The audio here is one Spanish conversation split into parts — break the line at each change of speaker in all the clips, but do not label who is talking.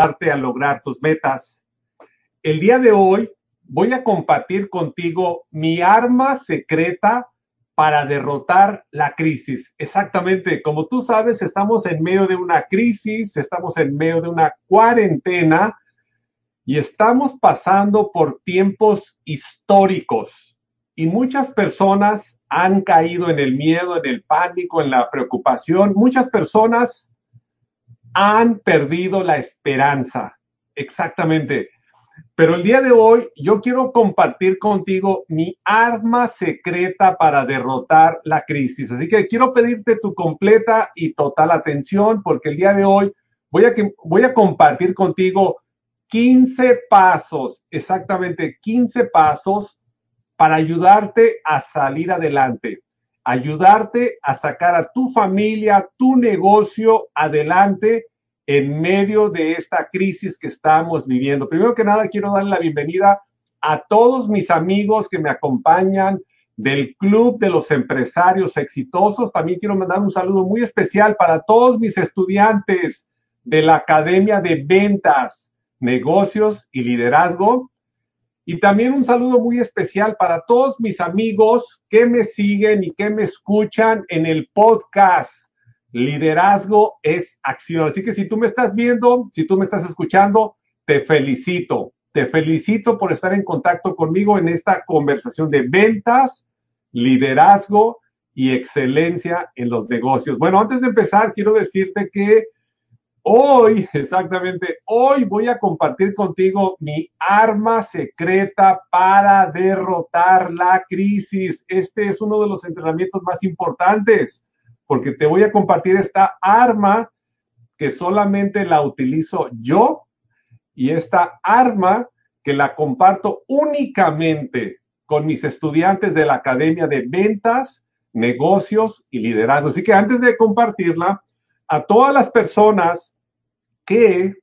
a lograr tus metas. El día de hoy voy a compartir contigo mi arma secreta para derrotar la crisis. Exactamente, como tú sabes, estamos en medio de una crisis, estamos en medio de una cuarentena y estamos pasando por tiempos históricos y muchas personas han caído en el miedo, en el pánico, en la preocupación. Muchas personas han perdido la esperanza. Exactamente. Pero el día de hoy yo quiero compartir contigo mi arma secreta para derrotar la crisis. Así que quiero pedirte tu completa y total atención porque el día de hoy voy a, compartir contigo 15 pasos, exactamente 15 pasos para ayudarte a salir adelante ayudarte a sacar a tu familia, tu negocio adelante en medio de esta crisis que estamos viviendo. Primero que nada, quiero dar la bienvenida a todos mis amigos que me acompañan del Club de los Empresarios Exitosos. También quiero mandar un saludo muy especial para todos mis estudiantes de la Academia de Ventas, Negocios y Liderazgo. Y también un saludo muy especial para todos mis amigos que me siguen y que me escuchan en el podcast. Liderazgo es acción. Así que si tú me estás viendo, si tú me estás escuchando, te felicito. Te felicito por estar en contacto conmigo en esta conversación de ventas, liderazgo y excelencia en los negocios. Bueno, antes de empezar, quiero decirte que Hoy, exactamente, hoy voy a compartir contigo mi arma secreta para derrotar la crisis. Este es uno de los entrenamientos más importantes porque te voy a compartir esta arma que solamente la utilizo yo y esta arma que la comparto únicamente con mis estudiantes de la Academia de Ventas, Negocios y Liderazgo. Así que antes de compartirla, a todas las personas que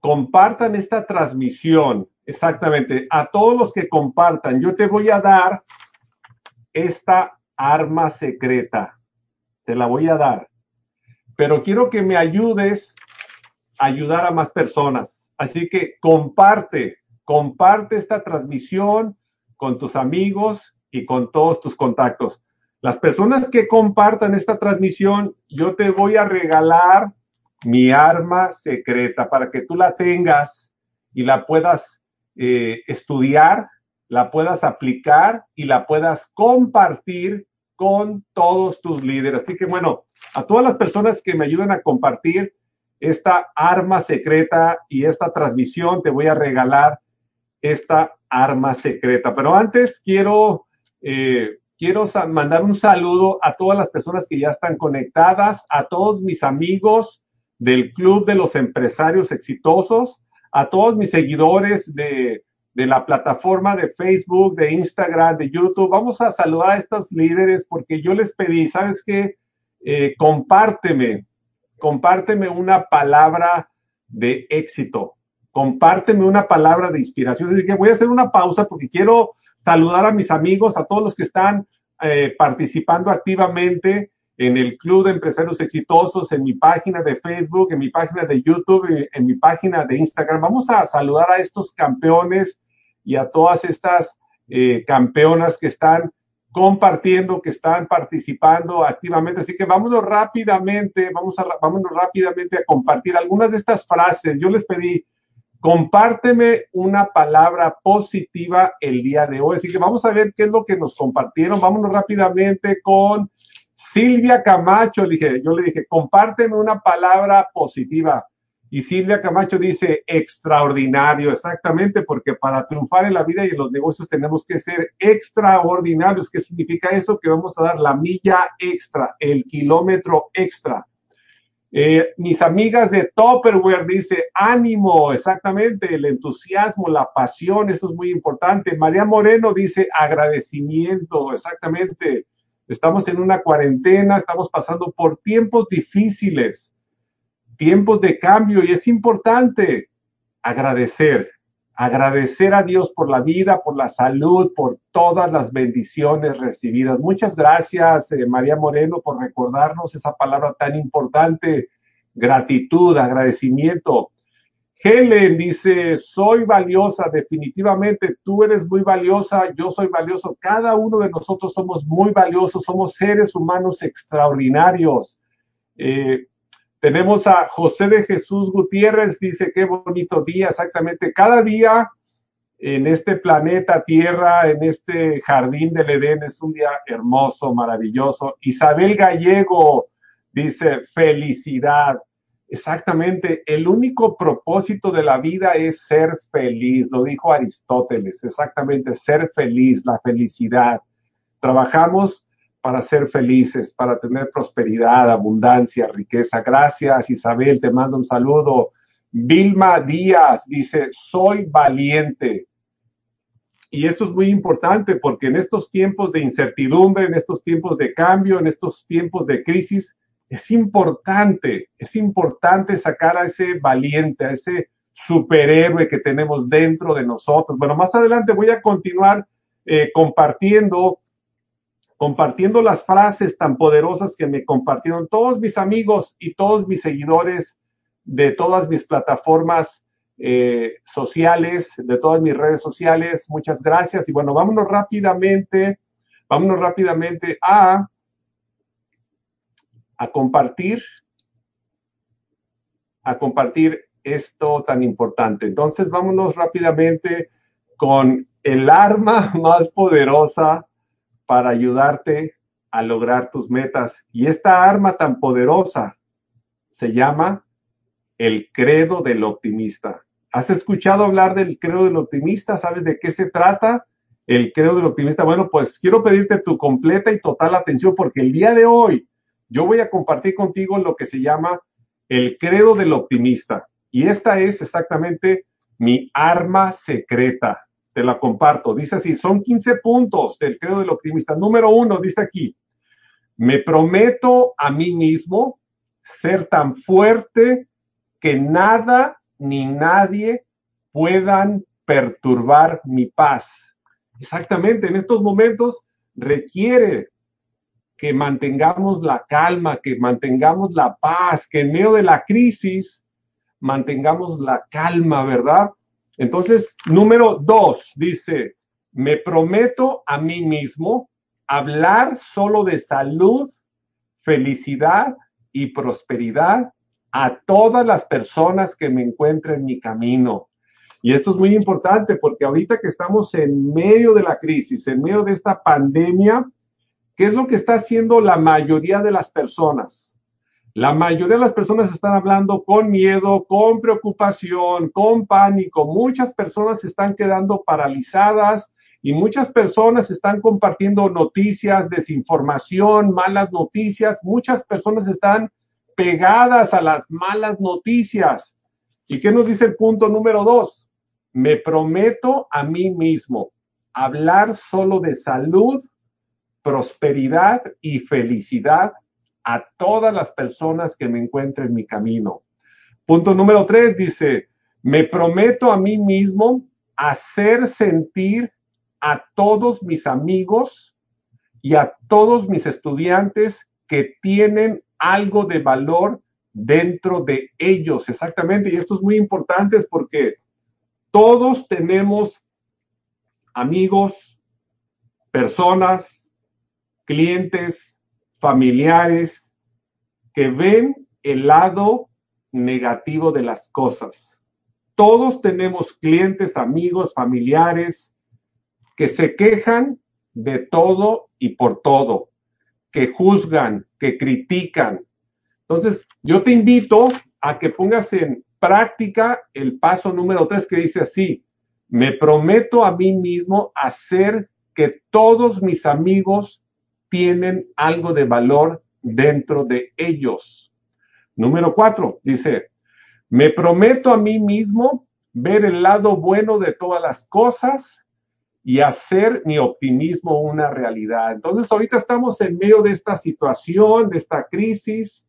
compartan esta transmisión, exactamente, a todos los que compartan, yo te voy a dar esta arma secreta. Te la voy a dar. Pero quiero que me ayudes a ayudar a más personas. Así que comparte, comparte esta transmisión con tus amigos y con todos tus contactos. Las personas que compartan esta transmisión, yo te voy a regalar mi arma secreta para que tú la tengas y la puedas eh, estudiar, la puedas aplicar y la puedas compartir con todos tus líderes. Así que bueno, a todas las personas que me ayuden a compartir esta arma secreta y esta transmisión, te voy a regalar esta arma secreta. Pero antes quiero eh, quiero mandar un saludo a todas las personas que ya están conectadas, a todos mis amigos del Club de los Empresarios Exitosos, a todos mis seguidores de, la plataforma de Facebook, de Instagram, de YouTube. Vamos a saludar a estos líderes porque yo les pedí, ¿sabes qué? Eh, compárteme, compárteme una palabra de éxito, compárteme una palabra de inspiración. Así que voy a hacer una pausa porque quiero saludar a mis amigos, a todos los que están eh, participando activamente en el Club de Empresarios Exitosos, en mi página de Facebook, en mi página de YouTube, en mi página de Instagram. Vamos a saludar a estos campeones y a todas estas eh, campeonas que están compartiendo, que están participando activamente. Así que vámonos rápidamente, vamos a, vámonos rápidamente a compartir algunas de estas frases. Yo les pedí compárteme una palabra positiva el día de hoy. Así que vamos a ver qué es lo que nos compartieron. Vámonos rápidamente con Silvia Camacho. Dije, yo le dije, compárteme una palabra positiva. Y Silvia Camacho dice, extraordinario, exactamente, porque para triunfar en la vida y en los negocios tenemos que ser extraordinarios. ¿Qué significa eso? Que vamos a dar la milla extra, el kilómetro extra. Eh, mis amigas de Topperware dice ánimo, exactamente, el entusiasmo, la pasión, eso es muy importante. María Moreno dice agradecimiento, exactamente. Estamos en una cuarentena, estamos pasando por tiempos difíciles, tiempos de cambio y es importante agradecer, agradecer a Dios por la vida, por la salud, por todas las bendiciones recibidas. Muchas gracias, eh, María Moreno, por recordarnos esa palabra tan importante gratitud, agradecimiento. Helen dice, soy valiosa, definitivamente tú eres muy valiosa, yo soy valioso, cada uno de nosotros somos muy valiosos, somos seres humanos extraordinarios. Eh, tenemos a José de Jesús Gutiérrez, dice, qué bonito día, exactamente, cada día en este planeta Tierra, en este jardín del Edén, es un día hermoso, maravilloso. Isabel Gallego dice, felicidad. Exactamente, el único propósito de la vida es ser feliz, lo dijo Aristóteles, exactamente, ser feliz, la felicidad. Trabajamos para ser felices, para tener prosperidad, abundancia, riqueza. Gracias, Isabel, te mando un saludo. Vilma Díaz dice, soy valiente. Y esto es muy importante porque en estos tiempos de incertidumbre, en estos tiempos de cambio, en estos tiempos de crisis, es importante, es importante sacar a ese valiente, a ese superhéroe que tenemos dentro de nosotros. Bueno, más adelante voy a continuar eh, compartiendo, compartiendo las frases tan poderosas que me compartieron todos mis amigos y todos mis seguidores de todas mis plataformas eh, sociales, de todas mis redes sociales. Muchas gracias. Y bueno, vámonos rápidamente, vámonos rápidamente a a compartir, a compartir esto tan importante. Entonces, vámonos rápidamente con el arma más poderosa para ayudarte a lograr tus metas. Y esta arma tan poderosa se llama el credo del optimista. ¿Has escuchado hablar del credo del optimista? ¿Sabes de qué se trata? El credo del optimista. Bueno, pues quiero pedirte tu completa y total atención porque el día de hoy yo voy a compartir contigo lo que se llama el credo del optimista. Y esta es exactamente mi arma secreta. Te la comparto. Dice así, son 15 puntos del credo del optimista. Número uno, dice aquí, me prometo a mí mismo ser tan fuerte que nada ni nadie puedan perturbar mi paz. Exactamente, en estos momentos requiere que mantengamos la calma, que mantengamos la paz, que en medio de la crisis mantengamos la calma, ¿verdad? Entonces, número dos, dice, me prometo a mí mismo hablar solo de salud, felicidad y prosperidad a todas las personas que me encuentren en mi camino. Y esto es muy importante porque ahorita que estamos en medio de la crisis, en medio de esta pandemia, ¿Qué es lo que está haciendo la mayoría de las personas? La mayoría de las personas están hablando con miedo, con preocupación, con pánico. Muchas personas están quedando paralizadas y muchas personas están compartiendo noticias, desinformación, malas noticias. Muchas personas están pegadas a las malas noticias. ¿Y qué nos dice el punto número dos? Me prometo a mí mismo hablar solo de salud prosperidad y felicidad a todas las personas que me encuentren en mi camino. Punto número tres dice, me prometo a mí mismo hacer sentir a todos mis amigos y a todos mis estudiantes que tienen algo de valor dentro de ellos. Exactamente. Y esto es muy importante porque todos tenemos amigos, personas, clientes, familiares que ven el lado negativo de las cosas. Todos tenemos clientes, amigos, familiares que se quejan de todo y por todo, que juzgan, que critican. Entonces, yo te invito a que pongas en práctica el paso número tres que dice así, me prometo a mí mismo hacer que todos mis amigos tienen algo de valor dentro de ellos. Número cuatro, dice, me prometo a mí mismo ver el lado bueno de todas las cosas y hacer mi optimismo una realidad. Entonces, ahorita estamos en medio de esta situación, de esta crisis,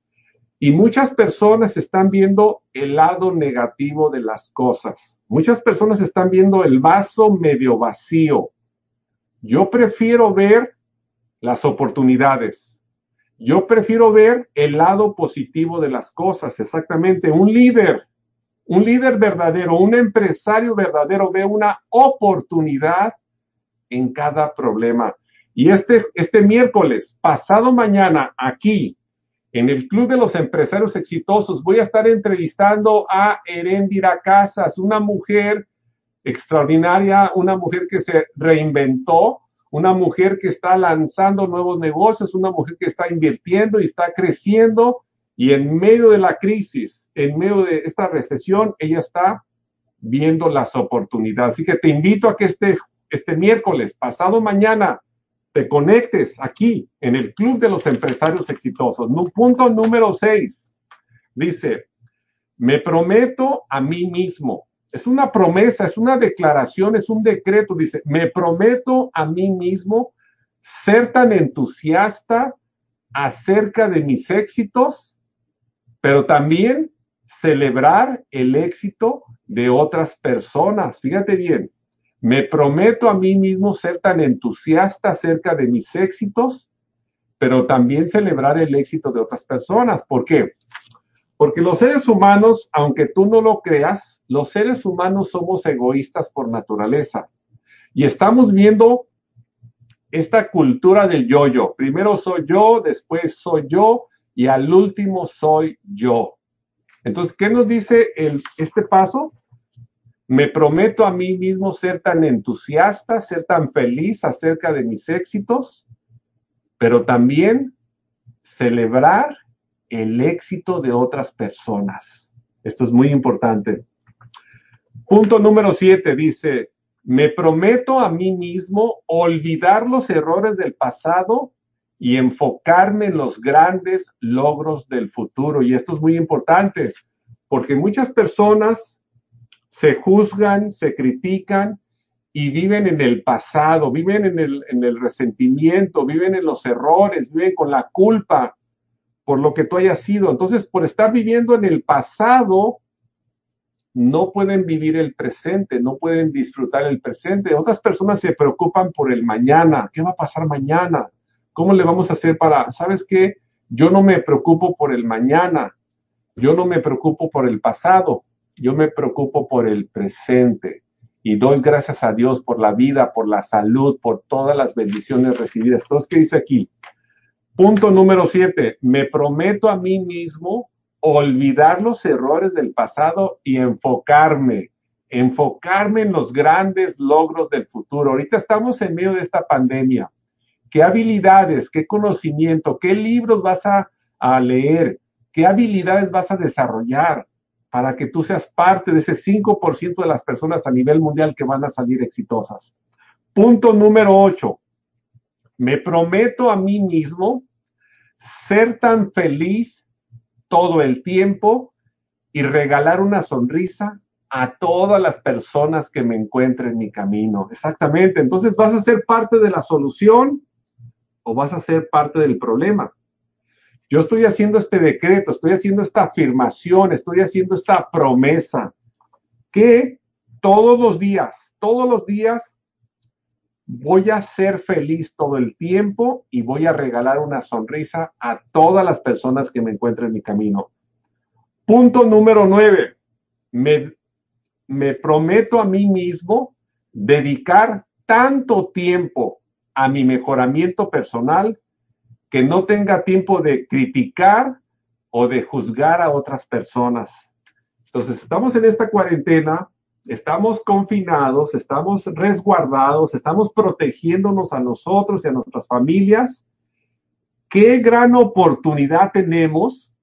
y muchas personas están viendo el lado negativo de las cosas. Muchas personas están viendo el vaso medio vacío. Yo prefiero ver las oportunidades. Yo prefiero ver el lado positivo de las cosas, exactamente. Un líder, un líder verdadero, un empresario verdadero ve una oportunidad en cada problema. Y este, este miércoles, pasado mañana, aquí, en el Club de los Empresarios Exitosos, voy a estar entrevistando a Erendira Casas, una mujer extraordinaria, una mujer que se reinventó, una mujer que está lanzando nuevos negocios, una mujer que está invirtiendo y está creciendo y en medio de la crisis, en medio de esta recesión, ella está viendo las oportunidades. Así que te invito a que este, este miércoles, pasado mañana, te conectes aquí en el Club de los Empresarios Exitosos. Punto número seis. Dice, me prometo a mí mismo es una promesa, es una declaración, es un decreto. Dice, me prometo a mí mismo ser tan entusiasta acerca de mis éxitos, pero también celebrar el éxito de otras personas. Fíjate bien, me prometo a mí mismo ser tan entusiasta acerca de mis éxitos, pero también celebrar el éxito de otras personas. ¿Por qué? Porque los seres humanos, aunque tú no lo creas, los seres humanos somos egoístas por naturaleza. Y estamos viendo esta cultura del yo-yo. Primero soy yo, después soy yo y al último soy yo. Entonces, ¿qué nos dice este paso? Me prometo a mí mismo ser tan entusiasta, ser tan feliz acerca de mis éxitos, pero también celebrar el éxito de otras personas. Esto es muy importante. Punto número siete dice, me prometo a mí mismo olvidar los errores del pasado y enfocarme en los grandes logros del futuro. Y esto es muy importante, porque muchas personas se juzgan, se critican y viven en el pasado, viven en el, en el resentimiento, viven en los errores, viven con la culpa por lo que tú hayas sido. Entonces, por estar viviendo en el pasado, no pueden vivir el presente, no pueden disfrutar el presente. Otras personas se preocupan por el mañana. ¿Qué va a pasar mañana? ¿Cómo le vamos a hacer para, sabes qué? Yo no me preocupo por el mañana. Yo no me preocupo por el pasado. Yo me preocupo por el presente. Y doy gracias a Dios por la vida, por la salud, por todas las bendiciones recibidas. Entonces, ¿qué dice aquí? Punto número siete, me prometo a mí mismo olvidar los errores del pasado y enfocarme, enfocarme en los grandes logros del futuro. Ahorita estamos en medio de esta pandemia. ¿Qué habilidades, qué conocimiento, qué libros vas a, leer? ¿Qué habilidades vas a desarrollar para que tú seas parte de ese 5% de las personas a nivel mundial que van a salir exitosas? Punto número ocho me prometo a mí mismo ser tan feliz todo el tiempo y regalar una sonrisa a todas las personas que me encuentren en mi camino. Exactamente. Entonces, ¿vas a ser parte de la solución o vas a ser parte del problema? Yo estoy haciendo este decreto, estoy haciendo esta afirmación, estoy haciendo esta promesa que todos los días, todos los días voy a ser feliz todo el tiempo y voy a regalar una sonrisa a todas las personas que me encuentren en mi camino. Punto número nueve, me, me prometo a mí mismo dedicar tanto tiempo a mi mejoramiento personal que no tenga tiempo de criticar o de juzgar a otras personas. Entonces, estamos en esta cuarentena, estamos confinados, estamos resguardados, estamos protegiéndonos a nosotros y a nuestras familias. Qué gran oportunidad tenemos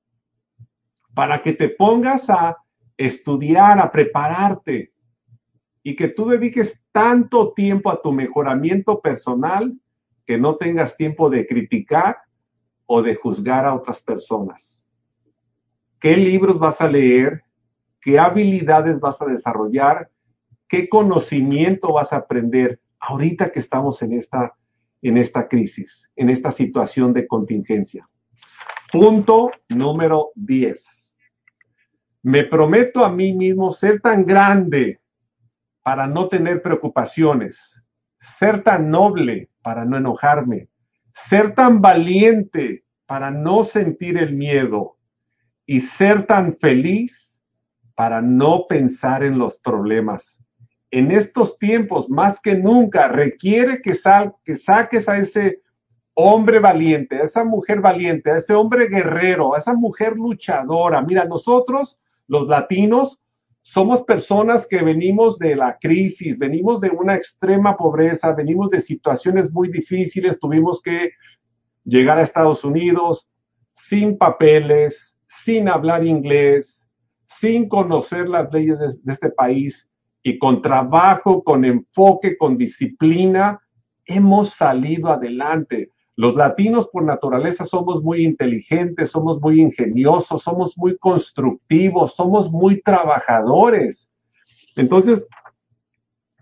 para que te pongas a estudiar, a prepararte y que tú dediques tanto tiempo a tu mejoramiento personal que no tengas tiempo de criticar o de juzgar a otras personas. ¿Qué libros vas a leer? Qué habilidades vas a desarrollar, qué conocimiento vas a aprender ahorita que estamos en esta, en esta crisis, en esta situación de contingencia. Punto número 10. Me prometo a mí mismo ser tan grande para no tener preocupaciones, ser tan noble para no enojarme, ser tan valiente para no sentir el miedo y ser tan feliz para no pensar en los problemas. En estos tiempos, más que nunca, requiere que, sal, que saques a ese hombre valiente, a esa mujer valiente, a ese hombre guerrero, a esa mujer luchadora. Mira, nosotros, los latinos, somos personas que venimos de la crisis, venimos de una extrema pobreza, venimos de situaciones muy difíciles, tuvimos que llegar a Estados Unidos sin papeles, sin hablar inglés, sin conocer las leyes de, este país y con trabajo, con enfoque, con disciplina, hemos salido adelante. Los latinos por naturaleza somos muy inteligentes, somos muy ingeniosos, somos muy constructivos, somos muy trabajadores. Entonces,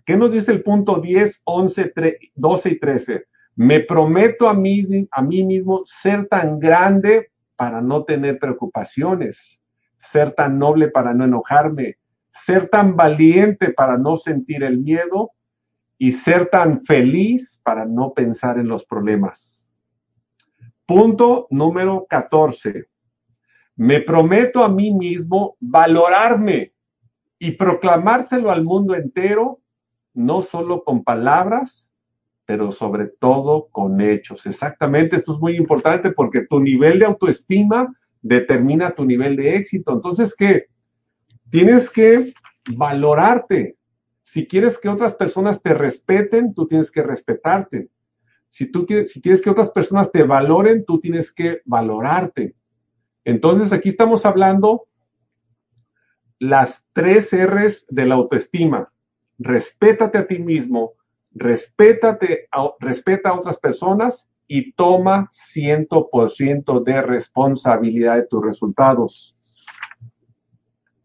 ¿qué nos dice el punto 10, 11, 12 y 13? Me prometo a mí, a mí mismo ser tan grande para no tener preocupaciones, ser tan noble para no enojarme, ser tan valiente para no sentir el miedo y ser tan feliz para no pensar en los problemas. Punto número 14. Me prometo a mí mismo valorarme y proclamárselo al mundo entero, no solo con palabras, pero sobre todo con hechos. Exactamente, esto es muy importante porque tu nivel de autoestima determina tu nivel de éxito. Entonces, ¿qué? Tienes que valorarte. Si quieres que otras personas te respeten, tú tienes que respetarte. Si tú quieres, si quieres que otras personas te valoren, tú tienes que valorarte. Entonces aquí estamos hablando las tres R's de la autoestima. Respétate a ti mismo, respétate, respeta a otras personas y toma 100% de responsabilidad de tus resultados.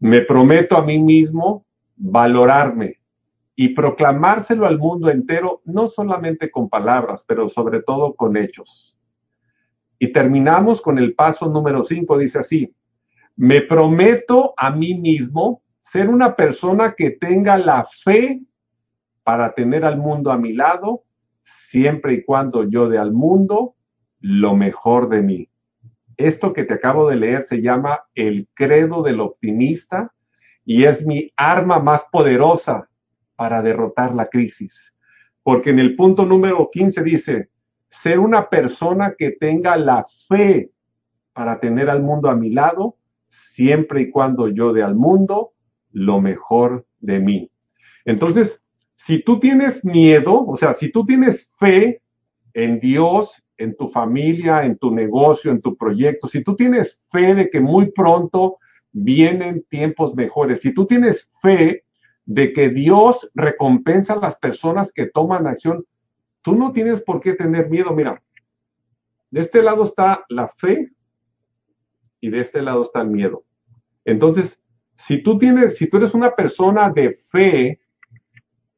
Me prometo a mí mismo valorarme, y proclamárselo al mundo entero, no solamente con palabras, pero sobre todo con hechos. Y terminamos con el paso número 5, dice así, me prometo a mí mismo ser una persona que tenga la fe para tener al mundo a mi lado, siempre y cuando yo dé al mundo lo mejor de mí. Esto que te acabo de leer se llama el credo del optimista y es mi arma más poderosa para derrotar la crisis. Porque en el punto número 15 dice, ser una persona que tenga la fe para tener al mundo a mi lado, siempre y cuando yo dé al mundo lo mejor de mí. Entonces, si tú tienes miedo, o sea, si tú tienes fe en Dios, en tu familia, en tu negocio, en tu proyecto, si tú tienes fe de que muy pronto vienen tiempos mejores, si tú tienes fe de que Dios recompensa a las personas que toman acción, tú no tienes por qué tener miedo. Mira, de este lado está la fe y de este lado está el miedo. Entonces, si tú tienes, si tú eres una persona de fe,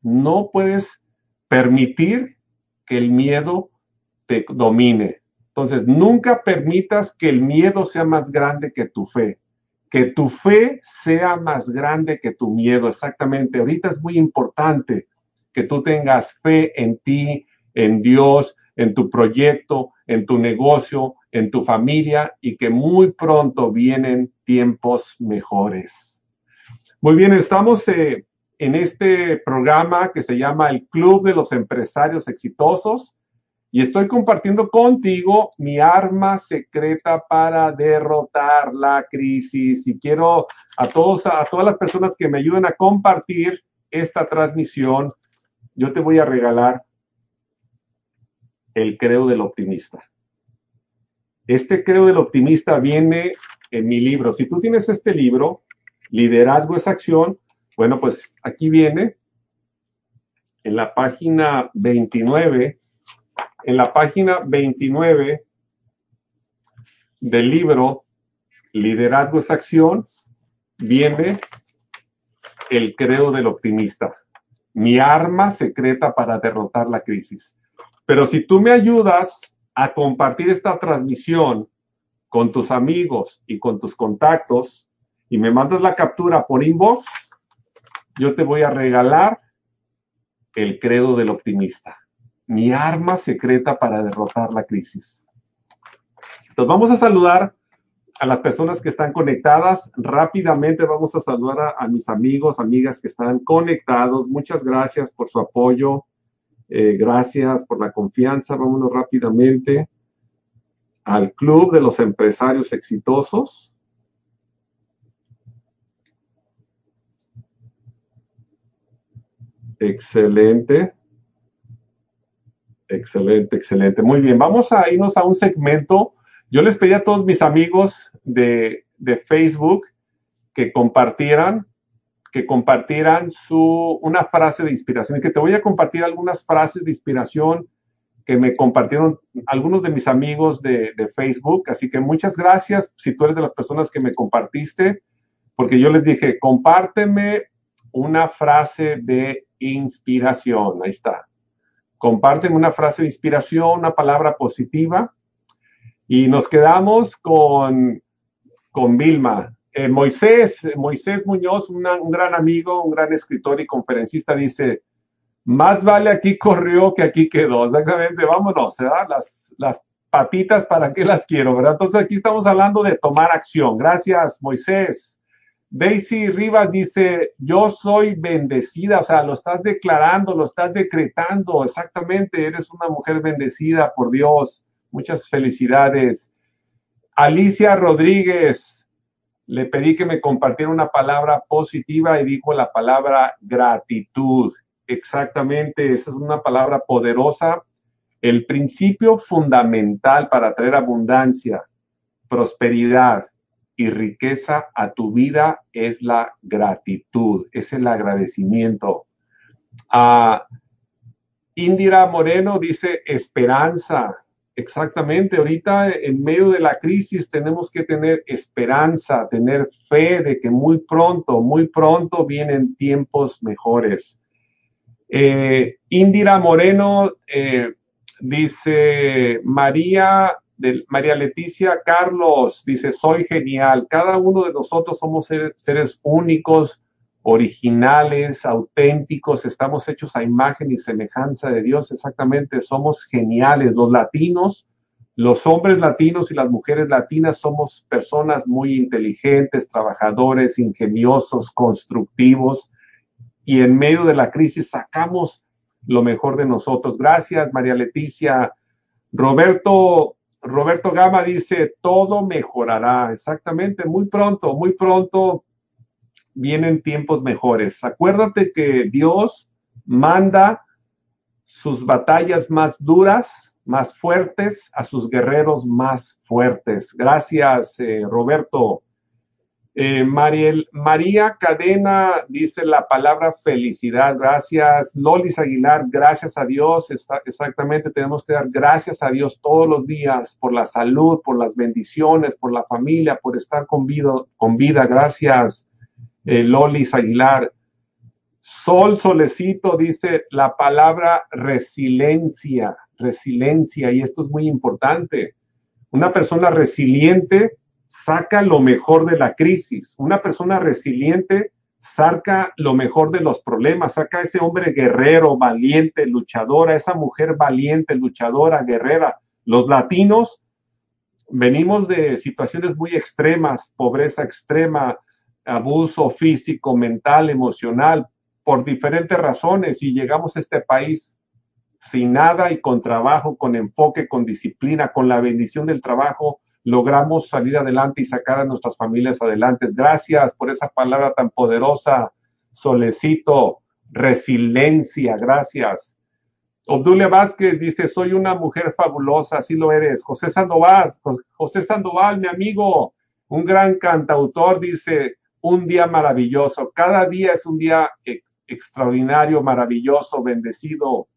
no puedes permitir que el miedo te domine. Entonces, nunca permitas que el miedo sea más grande que tu fe que tu fe sea más grande que tu miedo. Exactamente. Ahorita es muy importante que tú tengas fe en ti, en Dios, en tu proyecto, en tu negocio, en tu familia y que muy pronto vienen tiempos mejores. Muy bien, estamos eh, en este programa que se llama el Club de los Empresarios Exitosos y estoy compartiendo contigo mi arma secreta para derrotar la crisis. Y quiero a todos, a todas las personas que me ayuden a compartir esta transmisión, yo te voy a regalar el creo del optimista. Este creo del optimista viene en mi libro. Si tú tienes este libro, Liderazgo es acción, bueno, pues aquí viene en la página 29 en la página 29 del libro Liderazgo es acción, viene el credo del optimista, mi arma secreta para derrotar la crisis. Pero si tú me ayudas a compartir esta transmisión con tus amigos y con tus contactos y me mandas la captura por inbox, yo te voy a regalar el credo del optimista mi arma secreta para derrotar la crisis. Entonces vamos a saludar a las personas que están conectadas. Rápidamente vamos a saludar a, mis amigos, amigas que están conectados. Muchas gracias por su apoyo. Eh, gracias por la confianza. Vámonos rápidamente al Club de los Empresarios Exitosos. Excelente. Excelente, excelente. Muy bien, vamos a irnos a un segmento. Yo les pedí a todos mis amigos de, de Facebook que compartieran, que compartieran su, una frase de inspiración y que te voy a compartir algunas frases de inspiración que me compartieron algunos de mis amigos de, de, Facebook. Así que muchas gracias si tú eres de las personas que me compartiste, porque yo les dije, compárteme una frase de inspiración. Ahí está. Comparten una frase de inspiración, una palabra positiva. Y nos quedamos con, con Vilma. Eh, Moisés, Moisés Muñoz, un gran amigo, un gran escritor y conferencista, dice, más vale aquí corrió que aquí quedó. Exactamente, vámonos, ¿verdad? Las, las patitas, ¿para qué las quiero? ¿verdad? Entonces aquí estamos hablando de tomar acción. Gracias, Moisés. Daisy Rivas dice, yo soy bendecida, o sea, lo estás declarando, lo estás decretando, exactamente, eres una mujer bendecida por Dios. Muchas felicidades. Alicia Rodríguez, le pedí que me compartiera una palabra positiva y dijo la palabra gratitud. Exactamente, esa es una palabra poderosa. El principio fundamental para traer abundancia, prosperidad, y riqueza a tu vida es la gratitud, es el agradecimiento. Ah, Indira Moreno dice esperanza. Exactamente, ahorita en medio de la crisis tenemos que tener esperanza, tener fe de que muy pronto, muy pronto vienen tiempos mejores. Eh, Indira Moreno eh, dice, María María Leticia Carlos dice, soy genial. Cada uno de nosotros somos seres únicos, originales, auténticos, estamos hechos a imagen y semejanza de Dios. Exactamente, somos geniales. Los latinos, los hombres latinos y las mujeres latinas somos personas muy inteligentes, trabajadores, ingeniosos, constructivos. Y en medio de la crisis sacamos lo mejor de nosotros. Gracias, María Leticia. Roberto Roberto Gama dice, todo mejorará. Exactamente, muy pronto, muy pronto vienen tiempos mejores. Acuérdate que Dios manda sus batallas más duras, más fuertes, a sus guerreros más fuertes. Gracias, eh, Roberto. Eh, María Cadena dice la palabra felicidad. Gracias. Lolis Aguilar, gracias a Dios. exactamente, tenemos que dar gracias a Dios todos los días por la salud, por las bendiciones, por la familia, por estar con vida. Con vida. Gracias, eh, Lolis Aguilar. Sol Solecito dice la palabra resiliencia, resiliencia, y esto es muy importante. Una persona resiliente saca lo mejor de la crisis. Una persona resiliente saca lo mejor de los problemas, saca a ese hombre guerrero, valiente, luchadora, esa mujer valiente, luchadora, guerrera. Los latinos venimos de situaciones muy extremas, pobreza extrema, abuso físico, mental, emocional, por diferentes razones y llegamos a este país sin nada y con trabajo, con enfoque, con disciplina, con la bendición del trabajo, logramos salir adelante y sacar a nuestras familias adelante. Gracias por esa palabra tan poderosa, Solecito, resiliencia, gracias. Obdulia Vázquez dice, soy una mujer fabulosa, así lo eres. José Sandoval, José Sandoval, mi amigo, un gran cantautor, dice, un día maravilloso. Cada día es un día extraordinario, maravilloso, bendecido.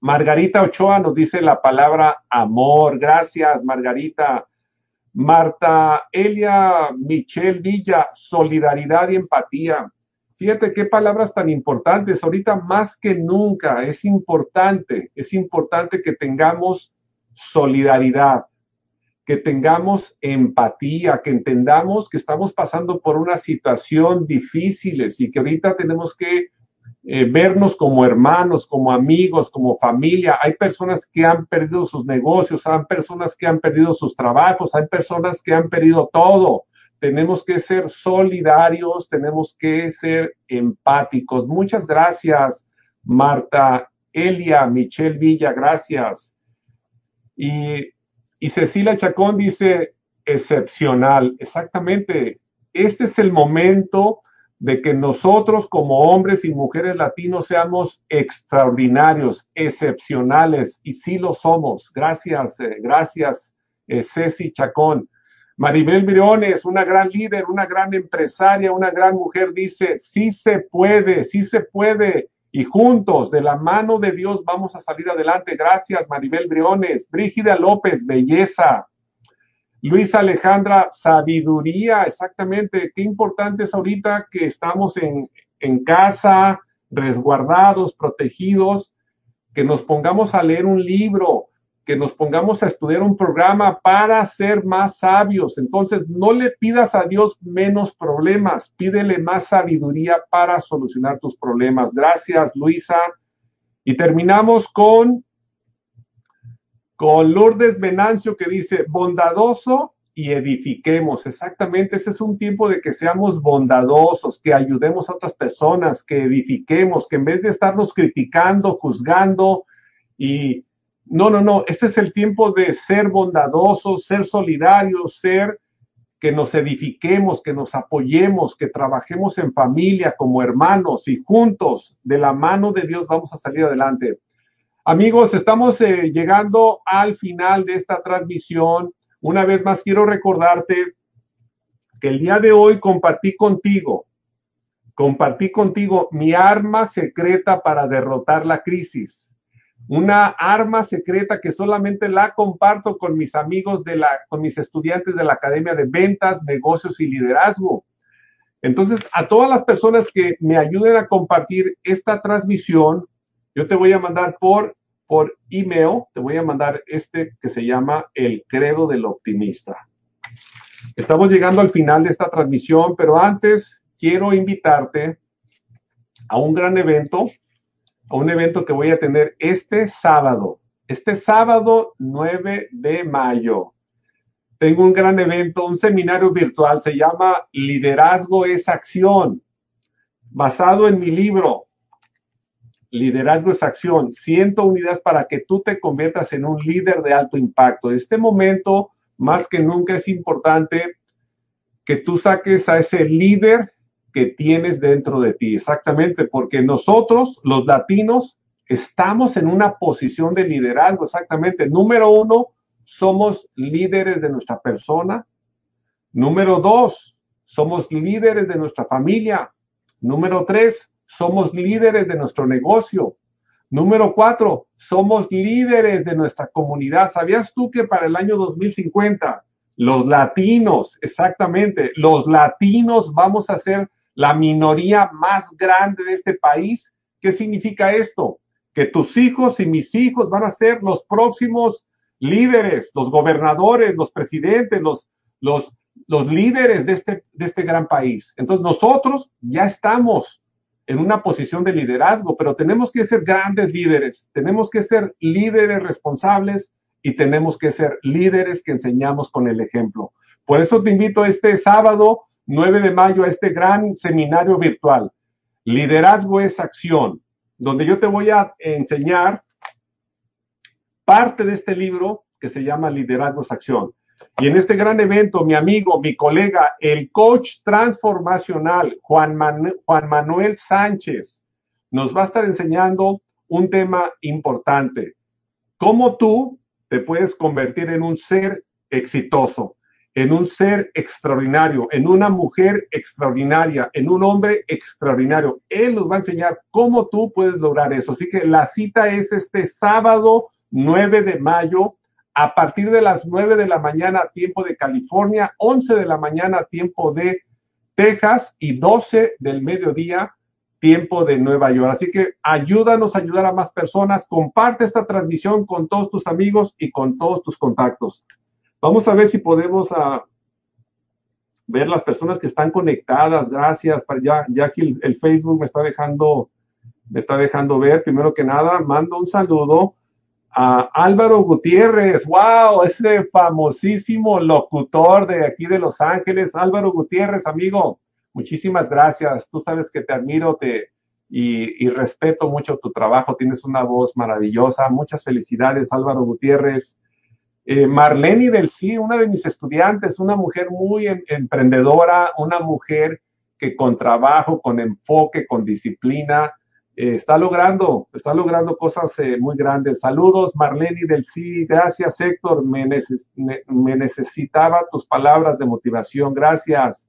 Margarita Ochoa nos dice la palabra amor. Gracias, Margarita. Marta Elia Michelle Villa, solidaridad y empatía. Fíjate qué palabras tan importantes. Ahorita más que nunca es importante, es importante que tengamos solidaridad, que tengamos empatía, que entendamos que estamos pasando por una situación difícil y que ahorita tenemos que eh, vernos como hermanos, como amigos, como familia. Hay personas que han perdido sus negocios, hay personas que han perdido sus trabajos, hay personas que han perdido todo. Tenemos que ser solidarios, tenemos que ser empáticos. Muchas gracias, Marta, Elia, Michelle Villa, gracias. Y, y Cecilia Chacón dice, excepcional, exactamente. Este es el momento de que nosotros como hombres y mujeres latinos seamos extraordinarios, excepcionales, y sí lo somos. Gracias, eh, gracias, eh, Ceci Chacón. Maribel Briones, una gran líder, una gran empresaria, una gran mujer, dice, sí se puede, sí se puede, y juntos, de la mano de Dios, vamos a salir adelante. Gracias, Maribel Briones. Brígida López, belleza. Luis Alejandra, sabiduría, exactamente. Qué importante es ahorita que estamos en, en casa, resguardados, protegidos, que nos pongamos a leer un libro, que nos pongamos a estudiar un programa para ser más sabios. Entonces, no le pidas a Dios menos problemas, pídele más sabiduría para solucionar tus problemas. Gracias, Luisa. Y terminamos con con Lourdes Venancio que dice, bondadoso y edifiquemos. Exactamente, ese es un tiempo de que seamos bondadosos, que ayudemos a otras personas, que edifiquemos, que en vez de estarnos criticando, juzgando y... No, no, no, este es el tiempo de ser bondadosos, ser solidarios, ser que nos edifiquemos, que nos apoyemos, que trabajemos en familia como hermanos y juntos, de la mano de Dios, vamos a salir adelante. Amigos, estamos eh, llegando al final de esta transmisión. Una vez más quiero recordarte que el día de hoy compartí contigo, compartí contigo mi arma secreta para derrotar la crisis. Una arma secreta que solamente la comparto con mis amigos de la, con mis estudiantes de la Academia de Ventas, Negocios y Liderazgo. Entonces, a todas las personas que me ayuden a compartir esta transmisión, yo te voy a mandar por, por email, te voy a mandar este que se llama El Credo del Optimista. Estamos llegando al final de esta transmisión, pero antes quiero invitarte a un gran evento, a un evento que voy a tener este sábado, este sábado 9 de mayo. Tengo un gran evento, un seminario virtual, se llama Liderazgo es Acción, basado en mi libro, Liderazgo es acción. Siento unidades para que tú te conviertas en un líder de alto impacto. En este momento, más que nunca, es importante que tú saques a ese líder que tienes dentro de ti. Exactamente, porque nosotros, los latinos, estamos en una posición de liderazgo. Exactamente. Número uno, somos líderes de nuestra persona. Número dos, somos líderes de nuestra familia. Número tres, somos líderes de nuestro negocio. Número cuatro, somos líderes de nuestra comunidad. ¿Sabías tú que para el año 2050 los latinos, exactamente, los latinos vamos a ser la minoría más grande de este país? ¿Qué significa esto? Que tus hijos y mis hijos van a ser los próximos líderes, los gobernadores, los presidentes, los, los, los líderes de este, de este gran país. Entonces nosotros ya estamos en una posición de liderazgo, pero tenemos que ser grandes líderes, tenemos que ser líderes responsables y tenemos que ser líderes que enseñamos con el ejemplo. Por eso te invito este sábado 9 de mayo a este gran seminario virtual. Liderazgo es acción, donde yo te voy a enseñar parte de este libro que se llama Liderazgo es acción. Y en este gran evento, mi amigo, mi colega, el coach transformacional Juan, Juan Manuel Sánchez, nos va a estar enseñando un tema importante. Cómo tú te puedes convertir en un ser exitoso, en un ser extraordinario, en una mujer extraordinaria, en un hombre extraordinario. Él nos va a enseñar cómo tú puedes lograr eso. Así que la cita es este sábado 9 de mayo a partir de las 9 de la mañana tiempo de California, 11 de la mañana tiempo de Texas y 12 del mediodía tiempo de Nueva York. Así que ayúdanos a ayudar a más personas, comparte esta transmisión con todos tus amigos y con todos tus contactos. Vamos a ver si podemos ah, ver las personas que están conectadas. Gracias. Ya, ya aquí el, Facebook me está dejando me está dejando ver. Primero que nada, mando un saludo a Álvaro Gutiérrez. ¡Wow! Ese famosísimo locutor de aquí de Los Ángeles. Álvaro Gutiérrez, amigo, muchísimas gracias. Tú sabes que te admiro y, respeto mucho tu trabajo. Tienes una voz maravillosa. Muchas felicidades, Álvaro Gutiérrez. Eh, Marlene del Sí, una de mis estudiantes, una mujer muy em, emprendedora, una mujer que con trabajo, con enfoque, con disciplina, eh, está logrando, está logrando cosas eh, muy grandes. Saludos, Marlene del Sí, gracias Héctor, me, me, necesitaba tus palabras de motivación, gracias.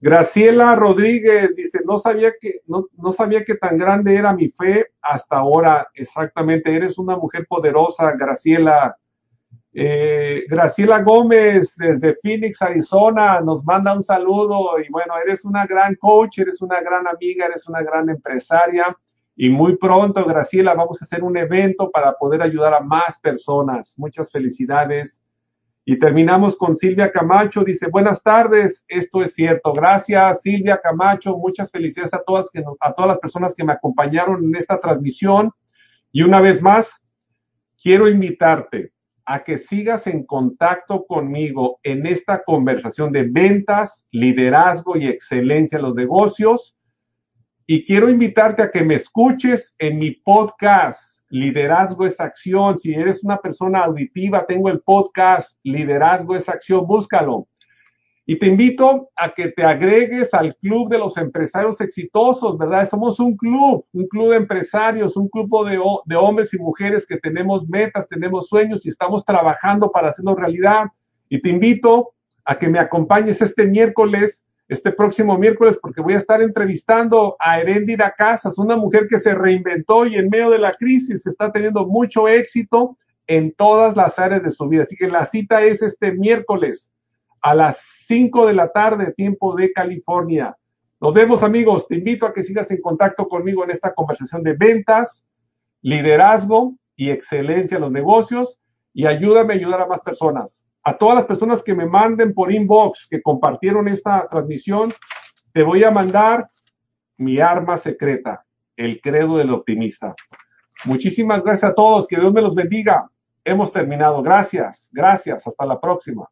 Graciela Rodríguez dice, no sabía que, no, no sabía que tan grande era mi fe hasta ahora, exactamente, eres una mujer poderosa, Graciela. Eh, Graciela Gómez desde Phoenix, Arizona, nos manda un saludo y bueno, eres una gran coach, eres una gran amiga, eres una gran empresaria y muy pronto, Graciela, vamos a hacer un evento para poder ayudar a más personas. Muchas felicidades. Y terminamos con Silvia Camacho, dice, buenas tardes, esto es cierto. Gracias, Silvia Camacho, muchas felicidades a todas, a todas las personas que me acompañaron en esta transmisión. Y una vez más, quiero invitarte a que sigas en contacto conmigo en esta conversación de ventas, liderazgo y excelencia en los negocios. Y quiero invitarte a que me escuches en mi podcast, Liderazgo es Acción. Si eres una persona auditiva, tengo el podcast Liderazgo es Acción, búscalo. Y te invito a que te agregues al club de los empresarios exitosos, ¿verdad? Somos un club, un club de empresarios, un grupo de, hombres y mujeres que tenemos metas, tenemos sueños y estamos trabajando para hacerlo realidad. Y te invito a que me acompañes este miércoles, este próximo miércoles, porque voy a estar entrevistando a Herendida Casas, una mujer que se reinventó y en medio de la crisis está teniendo mucho éxito en todas las áreas de su vida. Así que la cita es este miércoles a las 5 de la tarde, tiempo de California. Nos vemos amigos, te invito a que sigas en contacto conmigo en esta conversación de ventas, liderazgo y excelencia en los negocios y ayúdame a ayudar a más personas. A todas las personas que me manden por inbox, que compartieron esta transmisión, te voy a mandar mi arma secreta, el credo del optimista. Muchísimas gracias a todos, que Dios me los bendiga. Hemos terminado. Gracias, gracias, hasta la próxima.